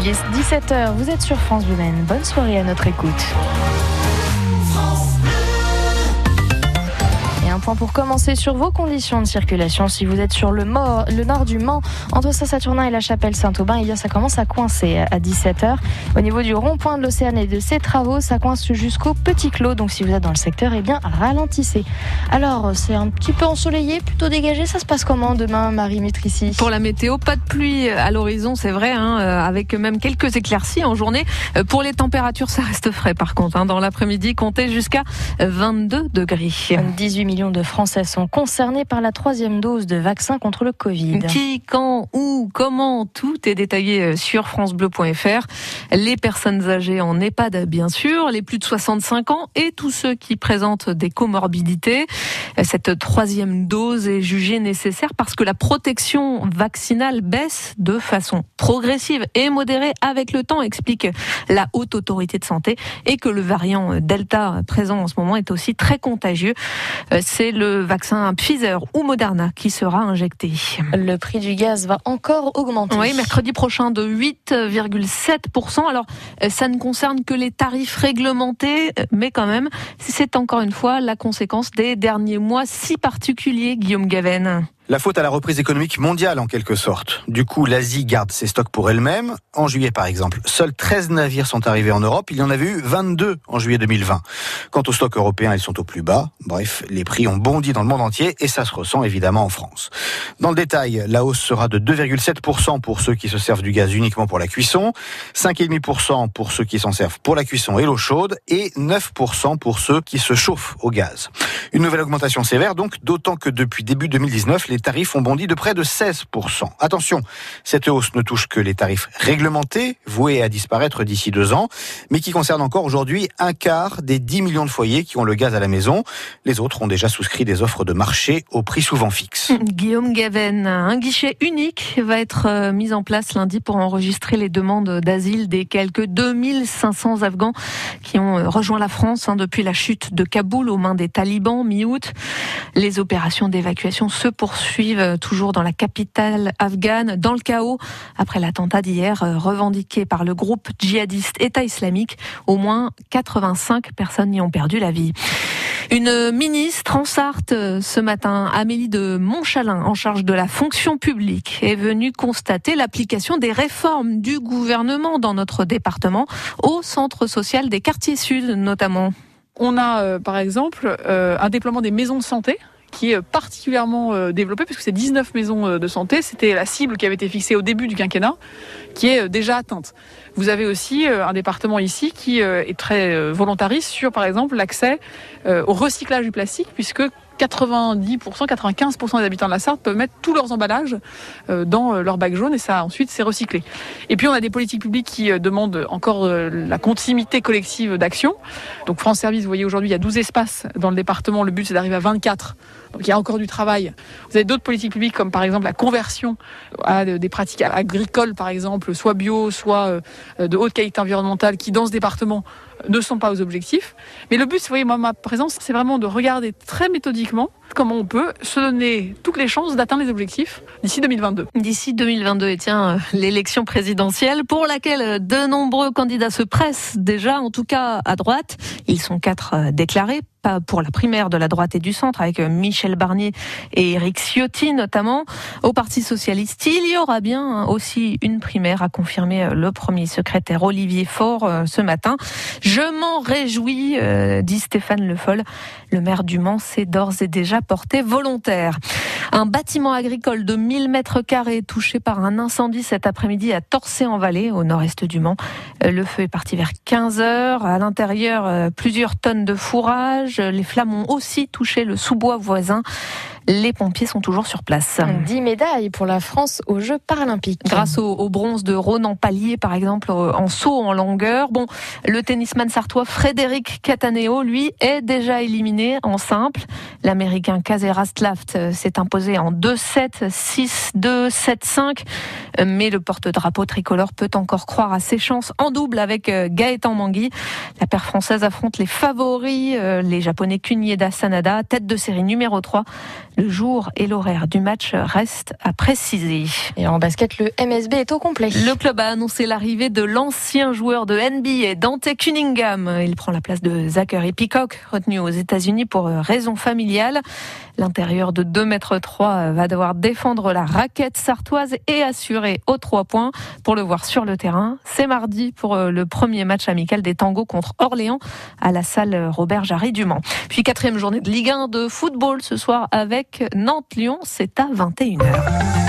Il est 17h, vous êtes sur France Bleu Bonne soirée à notre écoute. Point pour commencer sur vos conditions de circulation. Si vous êtes sur le, le nord du Mans, entre Saint-Saturnin et la chapelle Saint-Aubin, eh bien ça commence à coincer à 17h. Au niveau du rond-point de l'Océan et de ses travaux, ça coince jusqu'au Petit Clos. Donc si vous êtes dans le secteur, eh bien ralentissez. Alors c'est un petit peu ensoleillé, plutôt dégagé. Ça se passe comment demain, Marie Métrici Pour la météo, pas de pluie à l'horizon, c'est vrai, hein, euh, avec même quelques éclaircies en journée. Euh, pour les températures, ça reste frais par contre. Hein. Dans l'après-midi, comptez jusqu'à 22 degrés. 18 millions de Français sont concernés par la troisième dose de vaccin contre le Covid. Qui, quand, où, comment, tout est détaillé euh, sur francebleu.fr. Les personnes âgées en EHPAD, bien sûr, les plus de 65 ans et tous ceux qui présentent des comorbidités. Cette troisième dose est jugée nécessaire parce que la protection vaccinale baisse de façon progressive et modérée avec le temps, explique la haute autorité de santé, et que le variant Delta présent en ce moment est aussi très contagieux. Euh, c'est le vaccin Pfizer ou Moderna qui sera injecté. Le prix du gaz va encore augmenter. Oui, mercredi prochain de 8,7%. Alors, euh, ça ne concerne que les tarifs réglementés, mais quand même, c'est encore une fois la conséquence des derniers mois si particuliers, Guillaume Gaven. La faute à la reprise économique mondiale en quelque sorte. Du coup, l'Asie garde ses stocks pour elle-même. En juillet par exemple, seuls 13 navires sont arrivés en Europe. Il y en avait eu 22 en juillet 2020. Quant aux stocks européens, ils sont au plus bas. Bref, les prix ont bondi dans le monde entier et ça se ressent évidemment en France. Dans le détail, la hausse sera de 2,7% pour ceux qui se servent du gaz uniquement pour la cuisson, 5,5% pour ceux qui s'en servent pour la cuisson et l'eau chaude et 9% pour ceux qui se chauffent au gaz. Une nouvelle augmentation sévère donc, d'autant que depuis début 2019, les les tarifs ont bondi de près de 16%. Attention, cette hausse ne touche que les tarifs réglementés, voués à disparaître d'ici deux ans, mais qui concerne encore aujourd'hui un quart des 10 millions de foyers qui ont le gaz à la maison. Les autres ont déjà souscrit des offres de marché au prix souvent fixe. Guillaume Gaven, un guichet unique va être euh, mis en place lundi pour enregistrer les demandes d'asile des quelques 2500 Afghans qui ont euh, rejoint la France hein, depuis la chute de Kaboul aux mains des talibans mi-août. Les opérations d'évacuation se poursuivent suivent toujours dans la capitale afghane, dans le chaos, après l'attentat d'hier euh, revendiqué par le groupe djihadiste État islamique. Au moins 85 personnes y ont perdu la vie. Une ministre en Sarthe euh, ce matin, Amélie de Montchalin, en charge de la fonction publique, est venue constater l'application des réformes du gouvernement dans notre département, au centre social des quartiers sud notamment. On a euh, par exemple un déploiement des maisons de santé qui est particulièrement euh, développé puisque c'est 19 maisons euh, de santé. C'était la cible qui avait été fixée au début du quinquennat, qui est euh, déjà atteinte. Vous avez aussi un département ici qui est très volontariste sur, par exemple, l'accès au recyclage du plastique, puisque 90%, 95% des habitants de la Sarthe peuvent mettre tous leurs emballages euh, dans euh, leur bac jaune et ça ensuite c'est recyclé. Et puis on a des politiques publiques qui euh, demandent encore la continuité collective d'action. Donc France Service, vous voyez aujourd'hui il y a 12 espaces dans le département, le but c'est d'arriver à 24. Donc il y a encore du travail. Vous avez d'autres politiques publiques comme par exemple la conversion à des pratiques agricoles par exemple, soit bio, soit de haute qualité environnementale qui dans ce département ne sont pas aux objectifs. Mais le but, vous voyez, moi, ma présence, c'est vraiment de regarder très méthodiquement typiquement comment on peut se donner toutes les chances d'atteindre les objectifs d'ici 2022. D'ici 2022, et tiens, euh, l'élection présidentielle pour laquelle euh, de nombreux candidats se pressent déjà, en tout cas à droite. Ils sont quatre euh, déclarés pas pour la primaire de la droite et du centre avec Michel Barnier et Eric Ciotti notamment. Au Parti socialiste, il y aura bien aussi une primaire, a confirmé le premier secrétaire Olivier Faure ce matin. Je m'en réjouis, dit Stéphane Le Foll. Le maire du Mans s'est d'ores et déjà porté volontaire. Un bâtiment agricole de 1000 mètres carrés touché par un incendie cet après-midi à Torcé-en-Vallée, au nord-est du Mans. Euh, le feu est parti vers 15 heures. À l'intérieur, euh, plusieurs tonnes de fourrage. Les flammes ont aussi touché le sous-bois voisin. Les pompiers sont toujours sur place. 10 médailles pour la France aux Jeux paralympiques. Grâce au, bronze de Ronan Palier, par exemple, en saut en longueur. Bon, le tennisman sartois Frédéric Cataneo, lui, est déjà éliminé en simple. L'américain Kazera Slaft euh, s'est imposé en 2-7, 6-2, 7-5. Mais le porte-drapeau tricolore peut encore croire à ses chances en double avec euh, Gaëtan Mangui. La paire française affronte les favoris, euh, les japonais Kunieda Sanada, tête de série numéro 3 Le jour et l'horaire du match restent à préciser. Et en basket, le MSB est au complet. Le club a annoncé l'arrivée de l'ancien joueur de NBA, Dante Cunningham. Il prend la place de Zachary Peacock, retenu aux États-Unis pour raison familiale. L'intérieur de 2 mètres 3 va devoir défendre la raquette sartoise et assurer aux trois points. Pour le voir sur le terrain, c'est mardi pour le premier match amical des Tangos contre Orléans à la salle Robert Jarry du Mans. Puis quatrième journée de Ligue 1 de football ce soir Nantes-Lyon, c'est à 21h.